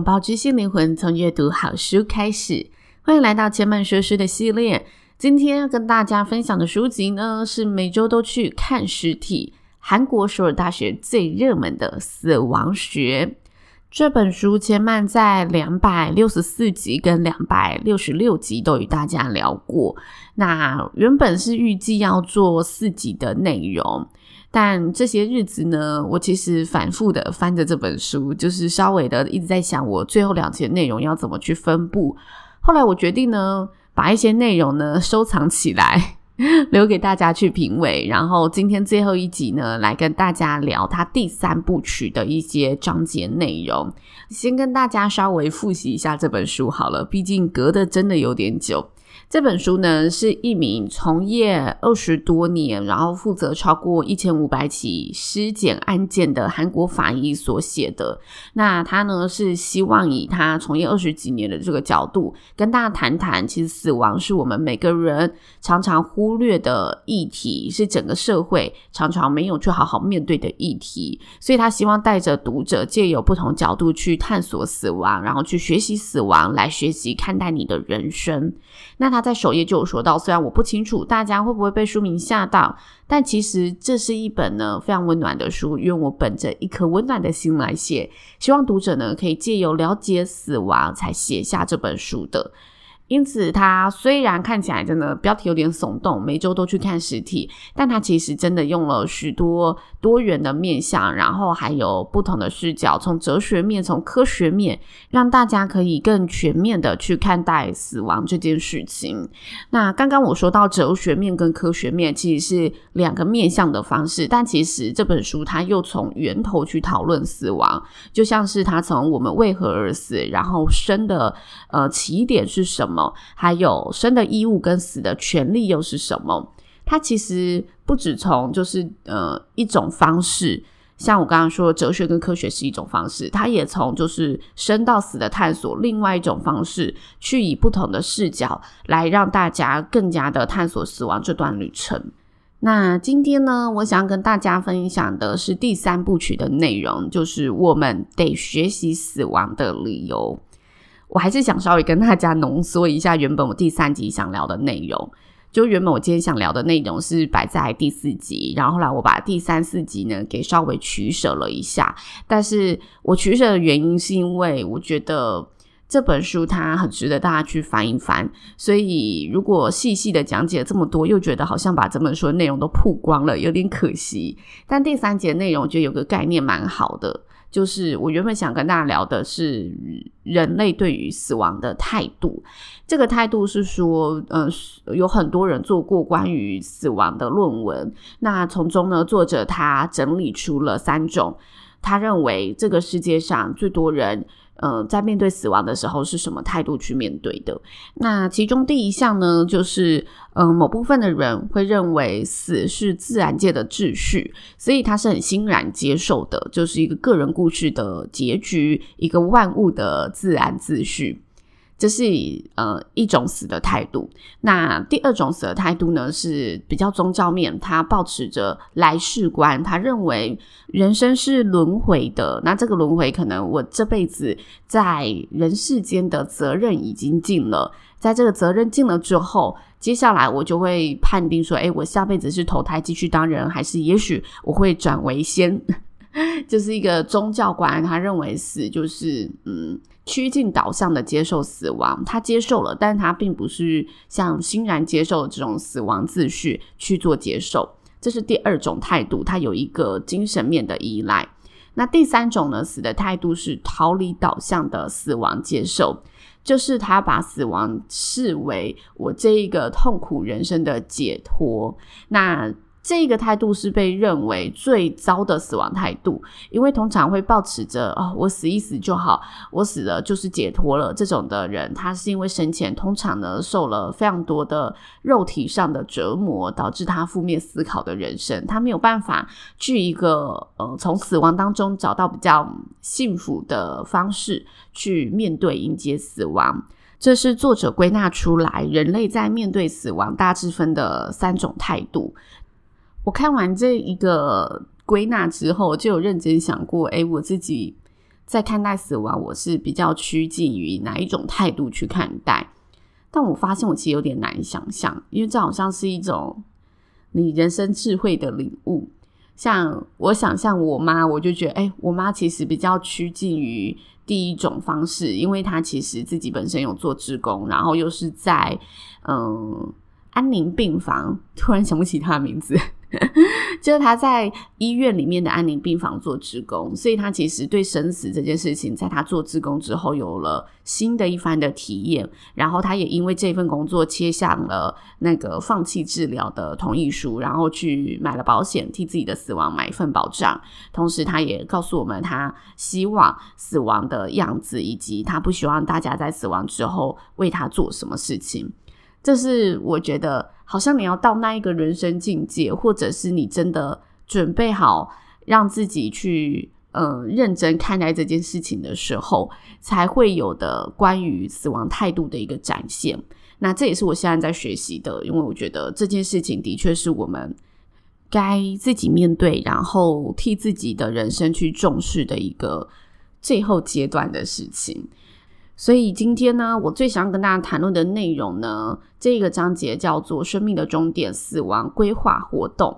拥抱知性灵魂，从阅读好书开始。欢迎来到千嫚说书的系列。今天要跟大家分享的书籍呢，是每周都去看实体，韩国首尔大学最热门的《死亡学》这本书。千嫚在两百六十四集跟两百六十六集都与大家聊过。那原本是预计要做四集的内容。但这些日子呢，我其实反复的翻着这本书，就是稍微的一直在想，我最后两集的内容要怎么去分布。后来我决定呢，把一些内容呢收藏起来，留给大家去品味。然后今天最后一集呢，来跟大家聊它第三部曲的一些章节内容。先跟大家稍微复习一下这本书好了，毕竟隔的真的有点久。这本书呢，是一名从业二十多年，然后负责超过一千五百起尸检案件的韩国法医所写的。那他呢，是希望以他从业二十几年的这个角度，跟大家谈谈，其实死亡是我们每个人常常忽略的议题，是整个社会常常没有去好好面对的议题。所以他希望带着读者借由不同角度去探索死亡，然后去学习死亡，来学习看待你的人生。那他。在首页就有说到，虽然我不清楚大家会不会被书名吓到，但其实这是一本呢非常温暖的书，因为我本着一颗温暖的心来写，希望读者呢可以借由了解死亡才写下这本书的。因此，它虽然看起来真的标题有点耸动，每周都去看实体，但它其实真的用了许多多元的面向，然后还有不同的视角，从哲学面，从科学面，让大家可以更全面的去看待死亡这件事情。那刚刚我说到哲学面跟科学面其实是两个面向的方式，但其实这本书它又从源头去讨论死亡，就像是它从我们为何而死，然后生的呃起点是什么。还有生的义务跟死的权利又是什么？它其实不只从就是呃一种方式，像我刚刚说，哲学跟科学是一种方式，它也从就是生到死的探索，另外一种方式，去以不同的视角来让大家更加的探索死亡这段旅程。那今天呢，我想跟大家分享的是第三部曲的内容，就是我们得学习死亡的理由。我还是想稍微跟大家浓缩一下原本我第三集想聊的内容。就原本我今天想聊的内容是摆在第四集，然后后来我把第三四集呢给稍微取舍了一下。但是我取舍的原因是因为我觉得这本书它很值得大家去翻一翻。所以如果细细的讲解这么多，又觉得好像把这本书的内容都曝光了，有点可惜。但第三集的内容我觉得有个概念蛮好的。就是我原本想跟大家聊的是人类对于死亡的态度。这个态度是说，嗯、有很多人做过关于死亡的论文。那从中呢，作者他整理出了三种，他认为这个世界上最多人。呃，在面对死亡的时候是什么态度去面对的？那其中第一项呢，就是嗯、呃，某部分的人会认为死是自然界的秩序，所以他是很欣然接受的，就是一个个人故事的结局，一个万物的自然秩序。这是呃一种死的态度。那第二种死的态度呢，是比较宗教面，他抱持着来世观，他认为人生是轮回的。那这个轮回，可能我这辈子在人世间的责任已经尽了，在这个责任尽了之后，接下来我就会判定说，诶，我下辈子是投胎继续当人，还是也许我会转为仙。就是一个宗教观，他认为死就是嗯趋近导向的接受死亡，他接受了，但他并不是像欣然接受这种死亡秩序去做接受，这是第二种态度，他有一个精神面的依赖。那第三种呢，死的态度是逃离导向的死亡接受，就是他把死亡视为我这一个痛苦人生的解脱。那这个态度是被认为最糟的死亡态度，因为通常会抱持着“哦，我死一死就好，我死了就是解脱了”这种的人，他是因为生前通常呢受了非常多的肉体上的折磨，导致他负面思考的人生，他没有办法去一个呃从死亡当中找到比较幸福的方式去面对迎接死亡。这是作者归纳出来人类在面对死亡大致分的三种态度。我看完这一个归纳之后，就有认真想过，诶，我自己在看待死亡，我是比较趋近于哪一种态度去看待？但我发现我其实有点难想象，因为这好像是一种你人生智慧的领悟。像我想象我妈，我就觉得，诶，我妈其实比较趋近于第一种方式，因为她其实自己本身有做志工，然后又是在嗯安宁病房，突然想不起他的名字。就是他在医院里面的安宁病房做职工，所以他其实对生死这件事情，在他做职工之后有了新的一番的体验。然后他也因为这份工作切下了那个放弃治疗的同意书，然后去买了保险，替自己的死亡买一份保障。同时，他也告诉我们，他希望死亡的样子，以及他不希望大家在死亡之后为他做什么事情。这是我觉得，好像你要到那一个人生境界，或者是你真的准备好让自己去，嗯，认真看待这件事情的时候，才会有的关于死亡态度的一个展现。那这也是我现在在学习的，因为我觉得这件事情的确是我们该自己面对，然后替自己的人生去重视的一个最后阶段的事情。所以今天呢，我最想跟大家谈论的内容呢，这个章节叫做“生命的终点——死亡规划活动”。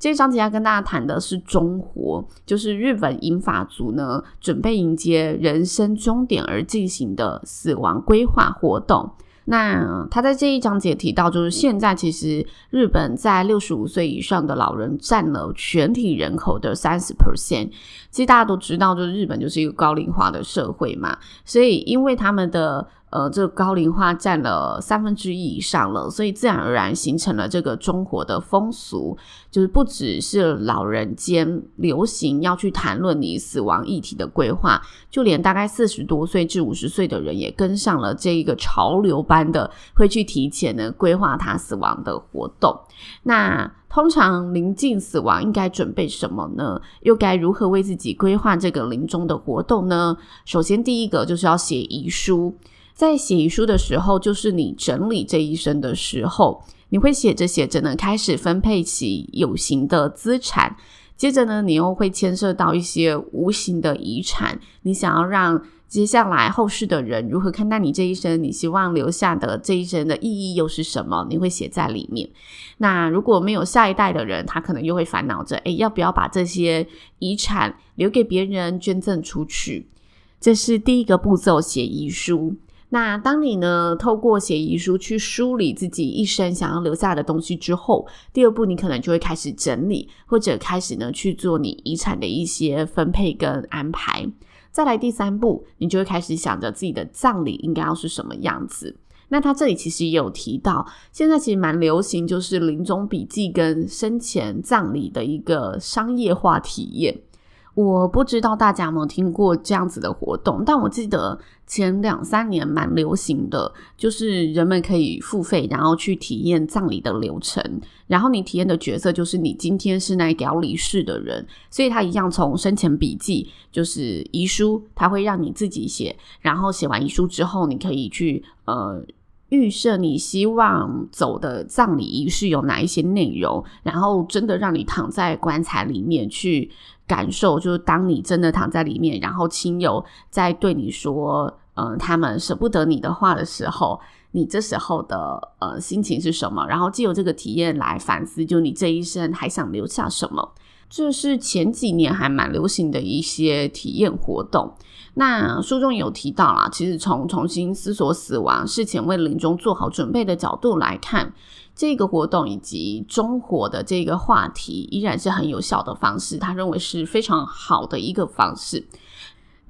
这一章节要跟大家谈的是中活，就是日本银发族呢，准备迎接人生终点而进行的死亡规划活动。那他在这一章节提到，就是现在其实日本在六十五岁以上的老人占了全体人口的三十 percent。其实大家都知道，就是日本就是一个高龄化的社会嘛，所以因为他们的。呃，这个高龄化占了三分之一以上了，所以自然而然形成了这个中国的风俗，就是不只是老人间流行要去谈论你死亡议题的规划，就连大概四十多岁至五十岁的人也跟上了这一个潮流般的，会去提前的规划他死亡的活动。那通常临近死亡应该准备什么呢？又该如何为自己规划这个临终的活动呢？首先，第一个就是要写遗书。在写遗书的时候，就是你整理这一生的时候，你会写着写着呢，开始分配起有形的资产，接着呢，你又会牵涉到一些无形的遗产，你想要让接下来后世的人如何看待你这一生，你希望留下的这一生的意义又是什么？你会写在里面。那如果没有下一代的人，他可能又会烦恼着，诶，要不要把这些遗产留给别人捐赠出去？这是第一个步骤，写遗书。那当你呢，透过写遗书去梳理自己一生想要留下的东西之后，第二步你可能就会开始整理，或者开始呢去做你遗产的一些分配跟安排。再来第三步，你就会开始想着自己的葬礼应该要是什么样子。那他这里其实也有提到，现在其实蛮流行，就是临终笔记跟生前葬礼的一个商业化体验。我不知道大家有没有听过这样子的活动，但我记得前两三年蛮流行的，就是人们可以付费，然后去体验葬礼的流程。然后你体验的角色就是你今天是那个要离世的人，所以他一样从生前笔记，就是遗书，他会让你自己写。然后写完遗书之后，你可以去呃预设你希望走的葬礼仪式有哪一些内容，然后真的让你躺在棺材里面去。感受就是，当你真的躺在里面，然后亲友在对你说，嗯、呃，他们舍不得你的话的时候，你这时候的呃心情是什么？然后借由这个体验来反思，就你这一生还想留下什么？这是前几年还蛮流行的一些体验活动。那书中有提到啦，其实从重新思索死亡、事前为临终做好准备的角度来看。这个活动以及中活的这个话题依然是很有效的方式，他认为是非常好的一个方式。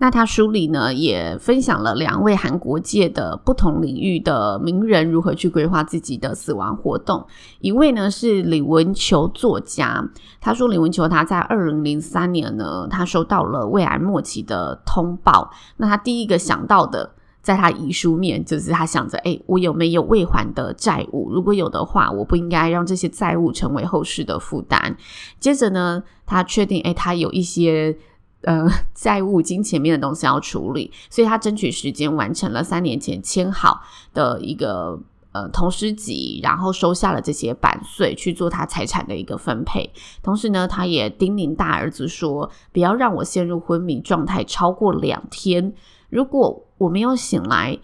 那他书里呢，也分享了两位韩国界的不同领域的名人如何去规划自己的死亡活动。一位呢是李文球作家，他说李文球他在二零零三年呢，他收到了胃癌末期的通报。那他第一个想到的，在他遗书面就是他想着，诶，我有没有未还的债务？如果有的话，我不应该让这些债务成为后世的负担。接着呢，他确定，诶，他有一些。呃，债务、金钱面的东西要处理，所以他争取时间完成了三年前签好的一个呃同师集，然后收下了这些版税去做他财产的一个分配。同时呢，他也叮咛大儿子说：“不要让我陷入昏迷状态超过两天。如果我没有醒来，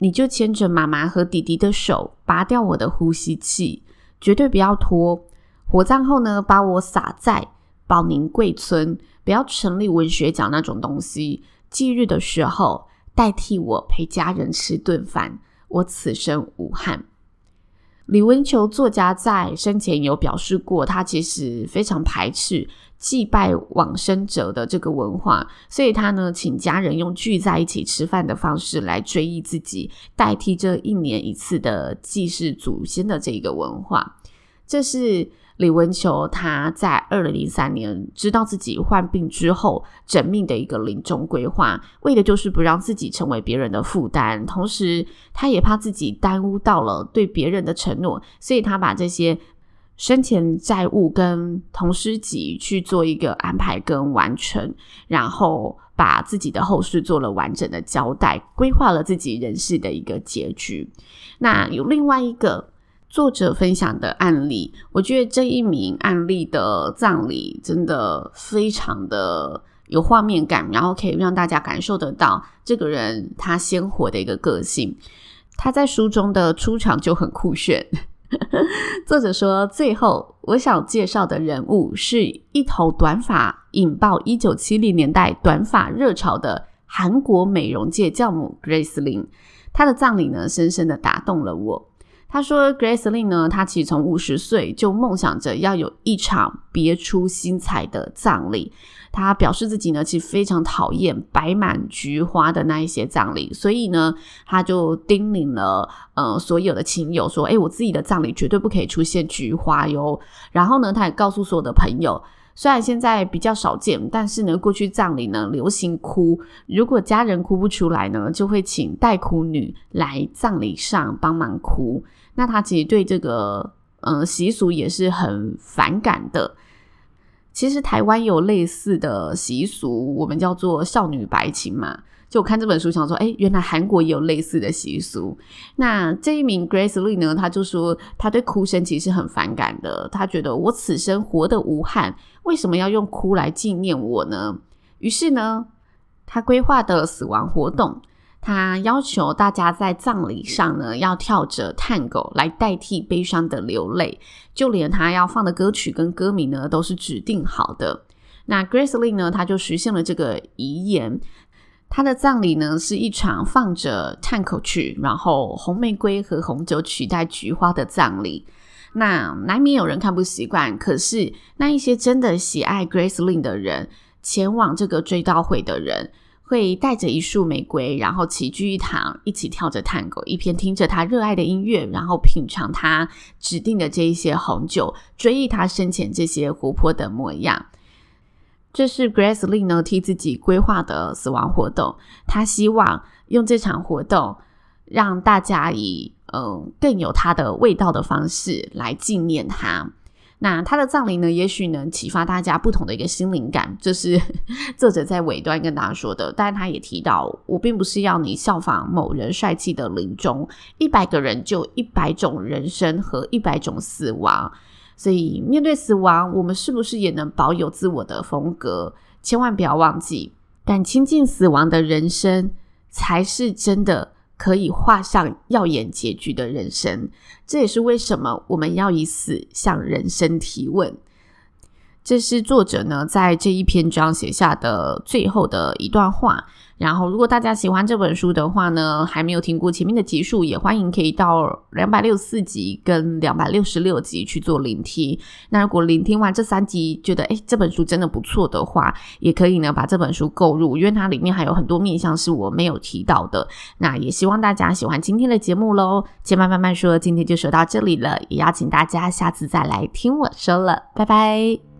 你就牵着妈妈和弟弟的手，拔掉我的呼吸器，绝对不要拖。火葬后呢，把我撒在保宁贵村。”不要成立文学奖那种东西。忌日的时候，代替我陪家人吃顿饭。我此生无憾。李文球作家在生前有表示过，他其实非常排斥祭拜往生者的这个文化，所以他呢，请家人用聚在一起吃饭的方式来追忆自己，代替这一年一次的祭祀祖先的这个文化。这是。李文球他在二零零三年知道自己患病之后，缜密的一个临终规划，为的就是不让自己成为别人的负担，同时他也怕自己耽误到了对别人的承诺，所以他把这些生前债务跟同师集去做一个安排跟完成，然后把自己的后事做了完整的交代，规划了自己人事的一个结局。那有另外一个。作者分享的案例，我觉得这一名案例的葬礼真的非常的有画面感，然后可以让大家感受得到这个人他鲜活的一个个性。他在书中的出场就很酷炫。作者说，最后我想介绍的人物是一头短发引爆一九七零年代短发热潮的韩国美容界教母 Grace Lin。她的葬礼呢，深深的打动了我。他说：“Grace Lin 呢，他其实从五十岁就梦想着要有一场别出心裁的葬礼。他表示自己呢，其实非常讨厌摆满菊花的那一些葬礼，所以呢，他就叮咛了呃所有的亲友说：‘诶，我自己的葬礼绝对不可以出现菊花哟。’然后呢，他也告诉所有的朋友，虽然现在比较少见，但是呢，过去葬礼呢流行哭，如果家人哭不出来呢，就会请代哭女来葬礼上帮忙哭。”那他其实对这个呃习俗也是很反感的。其实台湾有类似的习俗，我们叫做少女白情嘛。就我看这本书，想说，哎，原来韩国也有类似的习俗。那这一名 Grace Lee 呢，他就说他对哭声其实很反感的。他觉得我此生活得无憾，为什么要用哭来纪念我呢？于是呢，他规划的死亡活动。他要求大家在葬礼上呢，要跳着探戈来代替悲伤的流泪，就连他要放的歌曲跟歌名呢，都是指定好的。那 Grace Lee 呢，他就实现了这个遗言。他的葬礼呢，是一场放着探戈曲，然后红玫瑰和红酒取代菊花的葬礼。那难免有人看不习惯，可是那一些真的喜爱 Grace Lee 的人，前往这个追悼会的人。会带着一束玫瑰，然后齐聚一堂，一起跳着探戈，一边听着他热爱的音乐，然后品尝他指定的这一些红酒，追忆他生前这些活泼的模样。这是 Grace Lee 呢替自己规划的死亡活动，他希望用这场活动让大家以嗯、更有他的味道的方式来纪念他。那他的葬礼呢，也许能启发大家不同的一个心灵感，这是 作者在尾端跟大家说的。但他也提到，我并不是要你效仿某人帅气的临终，一百个人就一百种人生和一百种死亡，所以面对死亡，我们是不是也能保有自我的风格？千万不要忘记，敢亲近死亡的人生，才是真的。可以画上耀眼结局的人生，这也是为什么我们要以死向人生提问。这是作者呢在这一篇章写下的最后的一段话。然后，如果大家喜欢这本书的话呢，还没有听过前面的集数，也欢迎可以到两百六十四集跟两百六十六集去做聆听。那如果聆听完这三集，觉得诶这本书真的不错的话，也可以呢把这本书购入，因为它里面还有很多面向是我没有提到的。那也希望大家喜欢今天的节目喽。千慢慢慢说，今天就说到这里了，也邀请大家下次再来听我说了，拜拜。